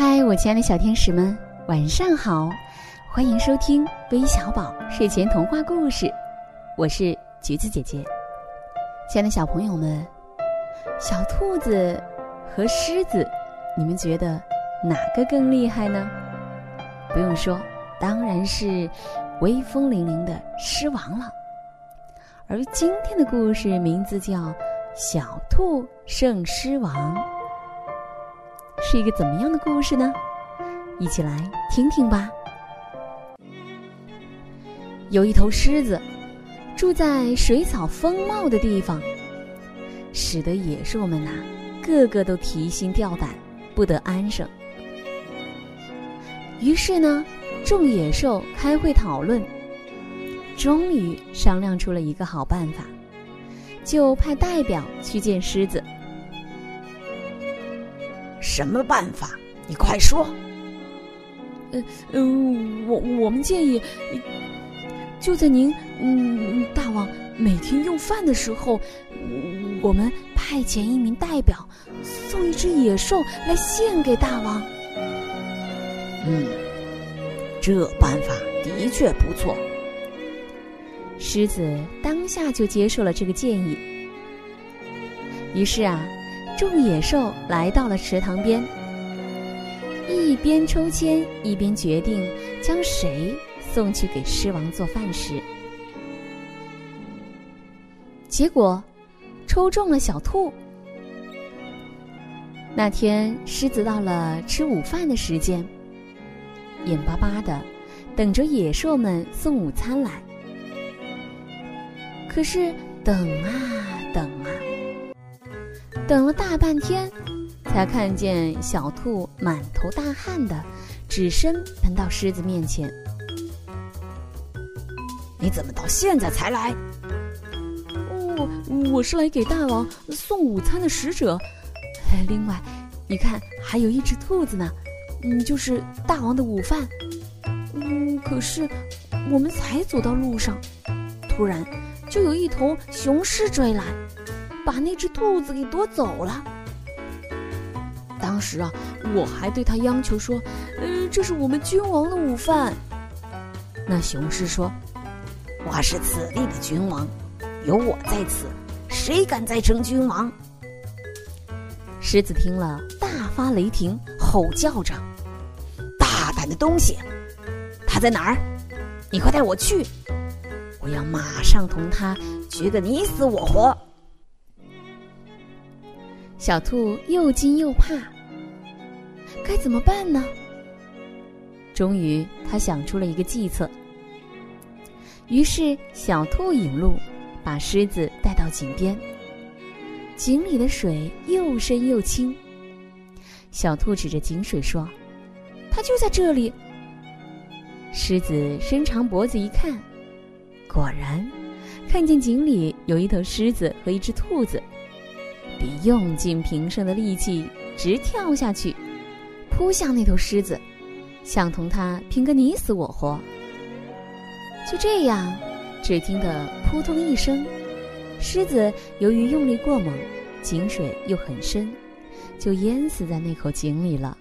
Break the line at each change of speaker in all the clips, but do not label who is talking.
嗨，我亲爱的小天使们，晚上好！欢迎收听微小宝睡前童话故事，我是橘子姐姐。亲爱的小朋友们，小兔子和狮子，你们觉得哪个更厉害呢？不用说，当然是威风凛凛的狮王了。而今天的故事名字叫《小兔胜狮王》。是一个怎么样的故事呢？一起来听听吧。有一头狮子住在水草丰茂的地方，使得野兽们呐，个个都提心吊胆，不得安生。于是呢，众野兽开会讨论，终于商量出了一个好办法，就派代表去见狮子。
什么办法？你快说。
呃呃，我我们建议，就在您嗯大王每天用饭的时候，我们派遣一名代表，送一只野兽来献给大王。
嗯，这办法的确不错。
狮子当下就接受了这个建议。于是啊。众野兽来到了池塘边，一边抽签一边决定将谁送去给狮王做饭食。结果，抽中了小兔。那天，狮子到了吃午饭的时间，眼巴巴的等着野兽们送午餐来。可是，等啊等啊。等了大半天，才看见小兔满头大汗的，只身奔到狮子面前。
你怎么到现在才来？
哦，我是来给大王送午餐的使者。另外，你看还有一只兔子呢，嗯，就是大王的午饭。嗯，可是我们才走到路上，突然就有一头雄狮追来。把那只兔子给夺走了。当时啊，我还对他央求说：“呃，这是我们君王的午饭。”
那雄狮说：“我是此地的君王，有我在此，谁敢再称君王？”
狮子听了大发雷霆，吼叫着：“
大胆的东西，他在哪儿？你快带我去！我要马上同他决个你死我活！”
小兔又惊又怕，该怎么办呢？终于，他想出了一个计策。于是，小兔引路，把狮子带到井边。井里的水又深又清。小兔指着井水说：“它就在这里。”狮子伸长脖子一看，果然看见井里有一头狮子和一只兔子。便用尽平生的力气，直跳下去，扑向那头狮子，想同它拼个你死我活。就这样，只听得扑通一声，狮子由于用力过猛，井水又很深，就淹死在那口井里了。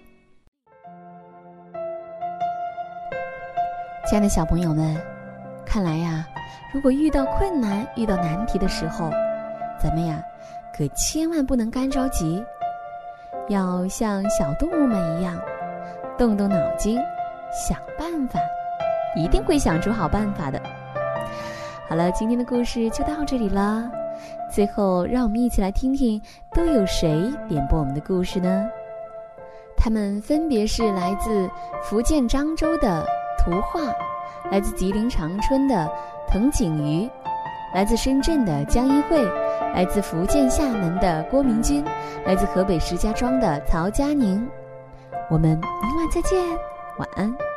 亲爱的小朋友们，看来呀，如果遇到困难、遇到难题的时候，咱们呀。可千万不能干着急，要像小动物们一样，动动脑筋，想办法，一定会想出好办法的。好了，今天的故事就到这里了。最后，让我们一起来听听都有谁点播我们的故事呢？他们分别是来自福建漳州的图画，来自吉林长春的藤井鱼，来自深圳的江一慧。来自福建厦门的郭明军，来自河北石家庄的曹佳宁，我们明晚再见，晚安。